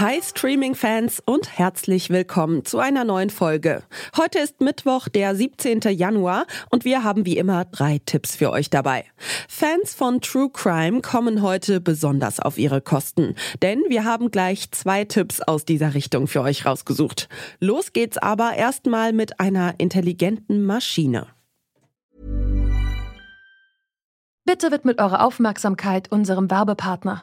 Hi Streaming-Fans und herzlich willkommen zu einer neuen Folge. Heute ist Mittwoch, der 17. Januar und wir haben wie immer drei Tipps für euch dabei. Fans von True Crime kommen heute besonders auf ihre Kosten, denn wir haben gleich zwei Tipps aus dieser Richtung für euch rausgesucht. Los geht's aber erstmal mit einer intelligenten Maschine. Bitte widmet eure Aufmerksamkeit unserem Werbepartner.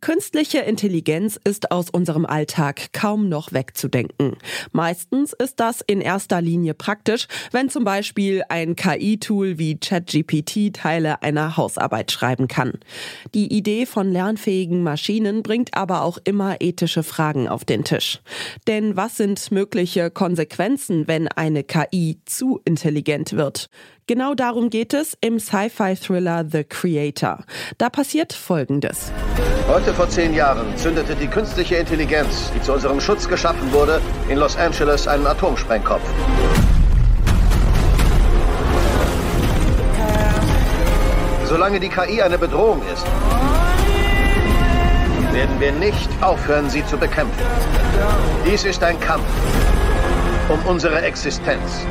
Künstliche Intelligenz ist aus unserem Alltag kaum noch wegzudenken. Meistens ist das in erster Linie praktisch, wenn zum Beispiel ein KI-Tool wie ChatGPT Teile einer Hausarbeit schreiben kann. Die Idee von lernfähigen Maschinen bringt aber auch immer ethische Fragen auf den Tisch. Denn was sind mögliche Konsequenzen, wenn eine KI zu intelligent wird? Genau darum geht es im Sci-Fi-Thriller The Creator. Da passiert Folgendes. Heute vor zehn Jahren zündete die künstliche Intelligenz, die zu unserem Schutz geschaffen wurde, in Los Angeles einen Atomsprengkopf. Solange die KI eine Bedrohung ist, werden wir nicht aufhören, sie zu bekämpfen. Dies ist ein Kampf um unsere Existenz.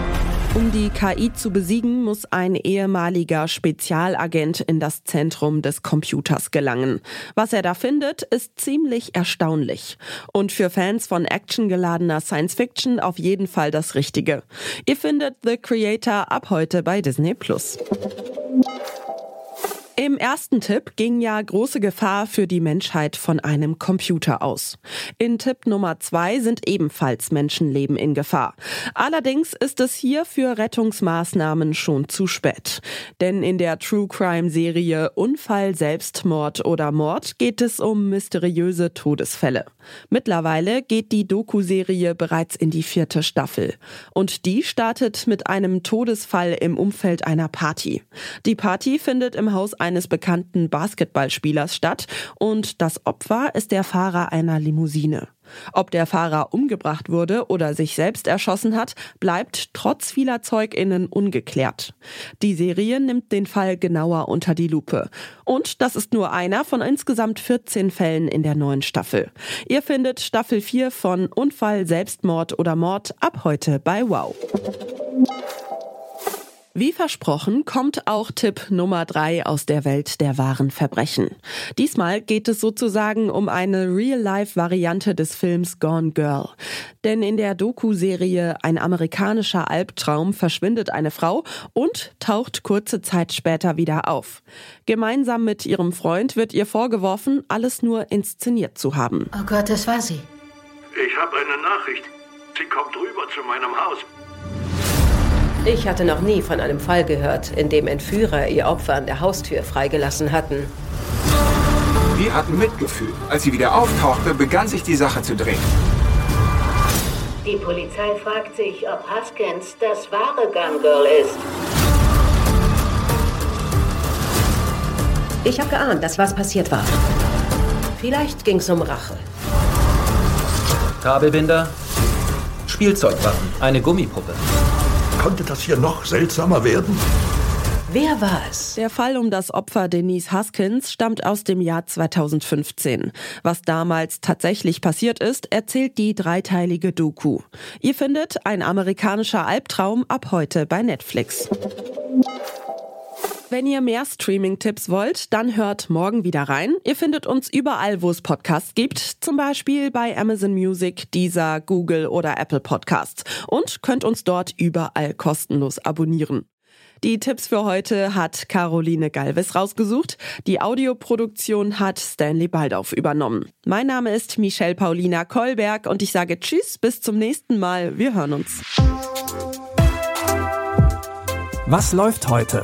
Um die KI zu besiegen, muss ein ehemaliger Spezialagent in das Zentrum des Computers gelangen. Was er da findet, ist ziemlich erstaunlich. Und für Fans von actiongeladener Science Fiction auf jeden Fall das Richtige. Ihr findet The Creator ab heute bei Disney Plus. Im ersten Tipp ging ja große Gefahr für die Menschheit von einem Computer aus. In Tipp Nummer zwei sind ebenfalls Menschenleben in Gefahr. Allerdings ist es hier für Rettungsmaßnahmen schon zu spät. Denn in der True Crime Serie Unfall, Selbstmord oder Mord geht es um mysteriöse Todesfälle. Mittlerweile geht die Doku-Serie bereits in die vierte Staffel. Und die startet mit einem Todesfall im Umfeld einer Party. Die Party findet im Haus eines bekannten Basketballspielers statt und das Opfer ist der Fahrer einer Limousine. Ob der Fahrer umgebracht wurde oder sich selbst erschossen hat, bleibt trotz vieler Zeuginnen ungeklärt. Die Serie nimmt den Fall genauer unter die Lupe. Und das ist nur einer von insgesamt 14 Fällen in der neuen Staffel. Ihr findet Staffel 4 von Unfall, Selbstmord oder Mord ab heute bei Wow. Wie versprochen kommt auch Tipp Nummer drei aus der Welt der wahren Verbrechen. Diesmal geht es sozusagen um eine Real-Life-Variante des Films Gone Girl. Denn in der Doku-Serie Ein amerikanischer Albtraum verschwindet eine Frau und taucht kurze Zeit später wieder auf. Gemeinsam mit ihrem Freund wird ihr vorgeworfen, alles nur inszeniert zu haben. Oh Gott, das war sie. Ich habe eine Nachricht. Sie kommt rüber zu meinem Haus. Ich hatte noch nie von einem Fall gehört, in dem Entführer ihr Opfer an der Haustür freigelassen hatten. Wir hatten Mitgefühl. Als sie wieder auftauchte, begann sich die Sache zu drehen. Die Polizei fragt sich, ob Haskins das wahre Gun Girl ist. Ich habe geahnt, dass was passiert war. Vielleicht ging es um Rache. Kabelbinder, Spielzeugwaffen, eine Gummipuppe. Konnte das hier noch seltsamer werden? Wer war es? Der Fall um das Opfer Denise Haskins stammt aus dem Jahr 2015. Was damals tatsächlich passiert ist, erzählt die dreiteilige Doku. Ihr findet ein amerikanischer Albtraum ab heute bei Netflix. Wenn ihr mehr Streaming-Tipps wollt, dann hört morgen wieder rein. Ihr findet uns überall, wo es Podcasts gibt, zum Beispiel bei Amazon Music, Deezer, Google oder Apple Podcasts und könnt uns dort überall kostenlos abonnieren. Die Tipps für heute hat Caroline Galvis rausgesucht. Die Audioproduktion hat Stanley Baldauf übernommen. Mein Name ist Michelle Paulina Kolberg und ich sage Tschüss, bis zum nächsten Mal. Wir hören uns. Was läuft heute?